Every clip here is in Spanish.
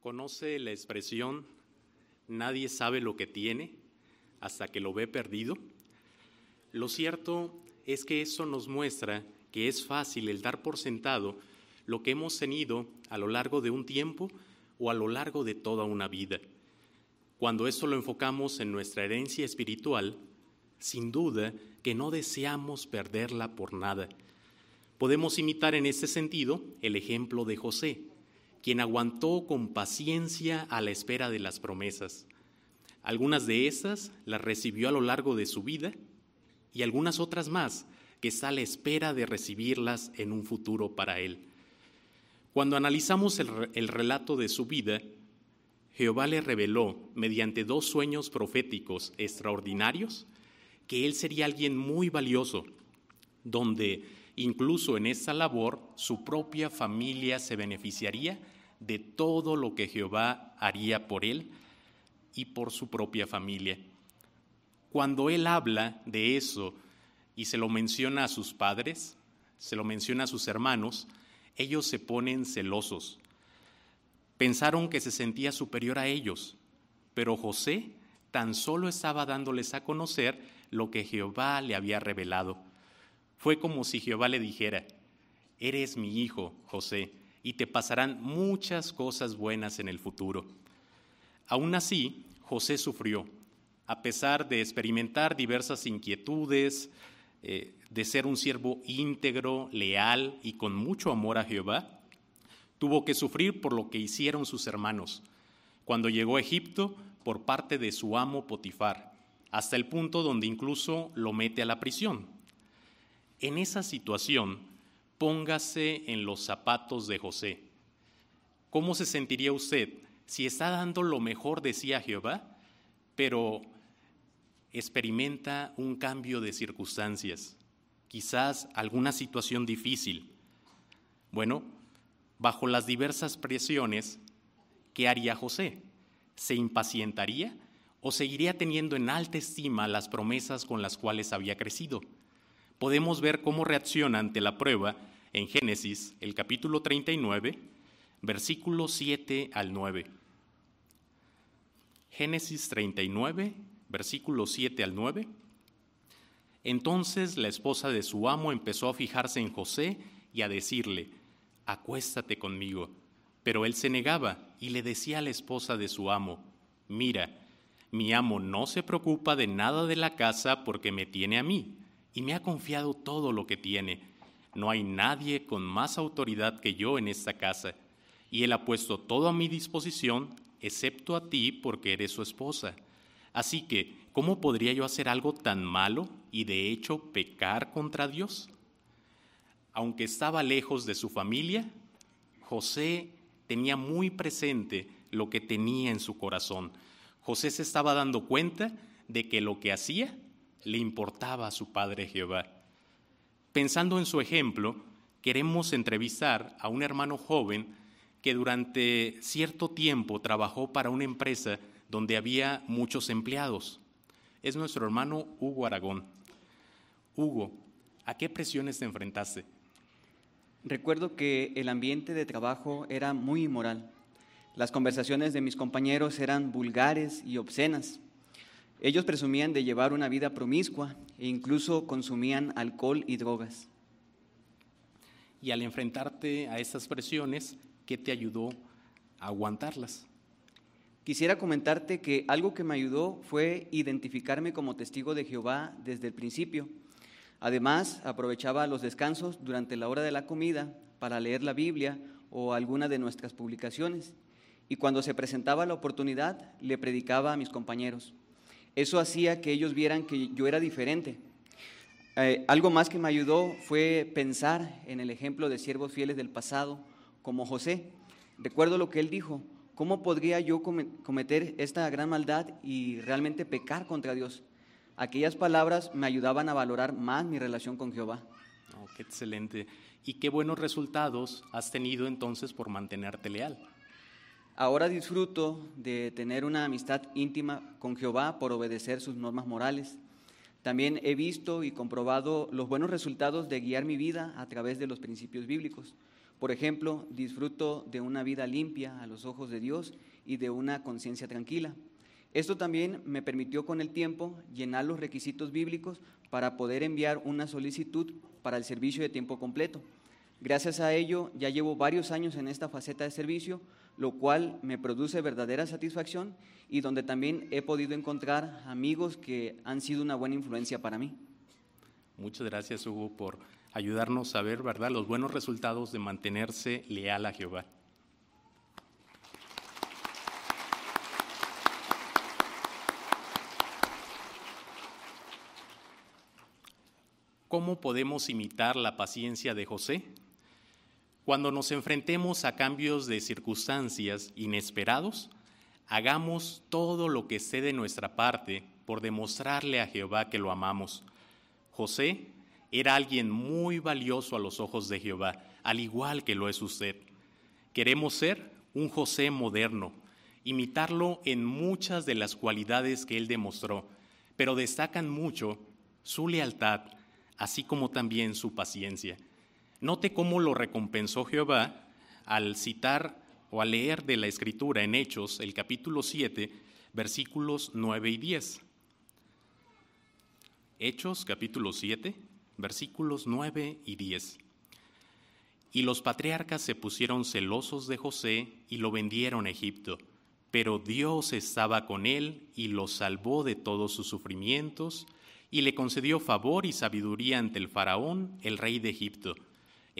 ¿Conoce la expresión nadie sabe lo que tiene hasta que lo ve perdido? Lo cierto es que eso nos muestra que es fácil el dar por sentado lo que hemos tenido a lo largo de un tiempo o a lo largo de toda una vida. Cuando esto lo enfocamos en nuestra herencia espiritual, sin duda que no deseamos perderla por nada. Podemos imitar en este sentido el ejemplo de José, quien aguantó con paciencia a la espera de las promesas. Algunas de esas las recibió a lo largo de su vida y algunas otras más que está a la espera de recibirlas en un futuro para él. Cuando analizamos el, el relato de su vida, Jehová le reveló, mediante dos sueños proféticos extraordinarios, que él sería alguien muy valioso, donde incluso en esta labor su propia familia se beneficiaría de todo lo que Jehová haría por él y por su propia familia. Cuando él habla de eso y se lo menciona a sus padres, se lo menciona a sus hermanos, ellos se ponen celosos. Pensaron que se sentía superior a ellos, pero José tan solo estaba dándoles a conocer lo que Jehová le había revelado. Fue como si Jehová le dijera, eres mi hijo, José, y te pasarán muchas cosas buenas en el futuro. Aún así, José sufrió, a pesar de experimentar diversas inquietudes, eh, de ser un siervo íntegro, leal y con mucho amor a Jehová, tuvo que sufrir por lo que hicieron sus hermanos cuando llegó a Egipto por parte de su amo Potifar, hasta el punto donde incluso lo mete a la prisión. En esa situación, póngase en los zapatos de José. ¿Cómo se sentiría usted si está dando lo mejor de sí a Jehová, pero experimenta un cambio de circunstancias, quizás alguna situación difícil? Bueno, bajo las diversas presiones, ¿qué haría José? ¿Se impacientaría o seguiría teniendo en alta estima las promesas con las cuales había crecido? Podemos ver cómo reacciona ante la prueba en Génesis, el capítulo 39, versículos 7 al 9. Génesis 39, versículos 7 al 9. Entonces la esposa de su amo empezó a fijarse en José y a decirle, acuéstate conmigo. Pero él se negaba y le decía a la esposa de su amo, mira, mi amo no se preocupa de nada de la casa porque me tiene a mí y me ha confiado todo lo que tiene no hay nadie con más autoridad que yo en esta casa, y él ha puesto todo a mi disposición, excepto a ti, porque eres su esposa. Así que, ¿cómo podría yo hacer algo tan malo y de hecho pecar contra Dios? Aunque estaba lejos de su familia, José tenía muy presente lo que tenía en su corazón. José se estaba dando cuenta de que lo que hacía le importaba a su padre Jehová. Pensando en su ejemplo, queremos entrevistar a un hermano joven que durante cierto tiempo trabajó para una empresa donde había muchos empleados. Es nuestro hermano Hugo Aragón. Hugo, ¿a qué presiones te enfrentaste? Recuerdo que el ambiente de trabajo era muy inmoral. Las conversaciones de mis compañeros eran vulgares y obscenas. Ellos presumían de llevar una vida promiscua e incluso consumían alcohol y drogas. Y al enfrentarte a estas presiones, ¿qué te ayudó a aguantarlas? Quisiera comentarte que algo que me ayudó fue identificarme como testigo de Jehová desde el principio. Además, aprovechaba los descansos durante la hora de la comida para leer la Biblia o alguna de nuestras publicaciones. Y cuando se presentaba la oportunidad, le predicaba a mis compañeros. Eso hacía que ellos vieran que yo era diferente. Eh, algo más que me ayudó fue pensar en el ejemplo de siervos fieles del pasado, como José. Recuerdo lo que él dijo, ¿cómo podría yo cometer esta gran maldad y realmente pecar contra Dios? Aquellas palabras me ayudaban a valorar más mi relación con Jehová. Oh, qué excelente. ¿Y qué buenos resultados has tenido entonces por mantenerte leal? Ahora disfruto de tener una amistad íntima con Jehová por obedecer sus normas morales. También he visto y comprobado los buenos resultados de guiar mi vida a través de los principios bíblicos. Por ejemplo, disfruto de una vida limpia a los ojos de Dios y de una conciencia tranquila. Esto también me permitió con el tiempo llenar los requisitos bíblicos para poder enviar una solicitud para el servicio de tiempo completo. Gracias a ello ya llevo varios años en esta faceta de servicio, lo cual me produce verdadera satisfacción y donde también he podido encontrar amigos que han sido una buena influencia para mí. Muchas gracias, Hugo, por ayudarnos a ver, ¿verdad?, los buenos resultados de mantenerse leal a Jehová. ¿Cómo podemos imitar la paciencia de José? Cuando nos enfrentemos a cambios de circunstancias inesperados, hagamos todo lo que esté de nuestra parte por demostrarle a Jehová que lo amamos. José era alguien muy valioso a los ojos de Jehová, al igual que lo es usted. Queremos ser un José moderno, imitarlo en muchas de las cualidades que él demostró, pero destacan mucho su lealtad, así como también su paciencia. Note cómo lo recompensó Jehová al citar o al leer de la Escritura en Hechos, el capítulo 7, versículos 9 y 10. Hechos, capítulo 7, versículos 9 y 10. Y los patriarcas se pusieron celosos de José y lo vendieron a Egipto, pero Dios estaba con él y lo salvó de todos sus sufrimientos y le concedió favor y sabiduría ante el faraón, el rey de Egipto.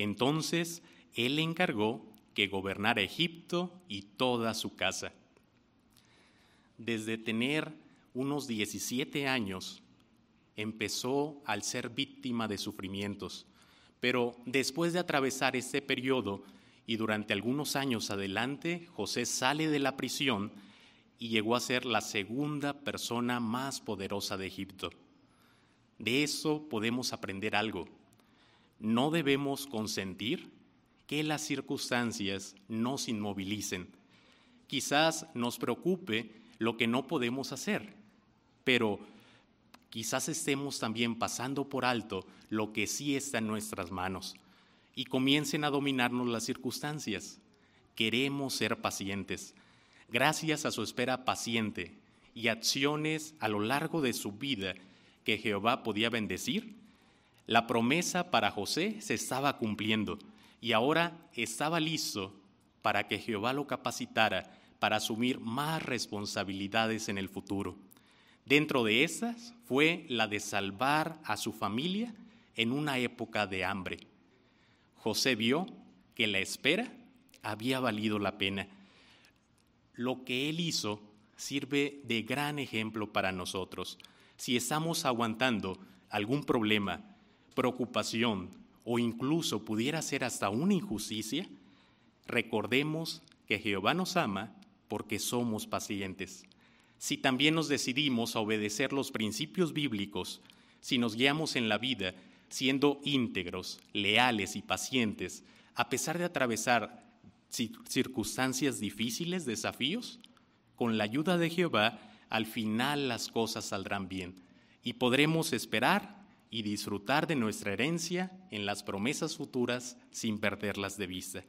Entonces él le encargó que gobernara Egipto y toda su casa. Desde tener unos 17 años, empezó al ser víctima de sufrimientos, pero después de atravesar este periodo y durante algunos años adelante, José sale de la prisión y llegó a ser la segunda persona más poderosa de Egipto. De eso podemos aprender algo. No debemos consentir que las circunstancias nos inmovilicen. Quizás nos preocupe lo que no podemos hacer, pero quizás estemos también pasando por alto lo que sí está en nuestras manos y comiencen a dominarnos las circunstancias. Queremos ser pacientes. Gracias a su espera paciente y acciones a lo largo de su vida que Jehová podía bendecir, la promesa para José se estaba cumpliendo y ahora estaba listo para que Jehová lo capacitara para asumir más responsabilidades en el futuro. Dentro de esas fue la de salvar a su familia en una época de hambre. José vio que la espera había valido la pena. Lo que él hizo sirve de gran ejemplo para nosotros. Si estamos aguantando algún problema, preocupación o incluso pudiera ser hasta una injusticia, recordemos que Jehová nos ama porque somos pacientes. Si también nos decidimos a obedecer los principios bíblicos, si nos guiamos en la vida siendo íntegros, leales y pacientes, a pesar de atravesar circunstancias difíciles, desafíos, con la ayuda de Jehová, al final las cosas saldrán bien y podremos esperar y disfrutar de nuestra herencia en las promesas futuras sin perderlas de vista.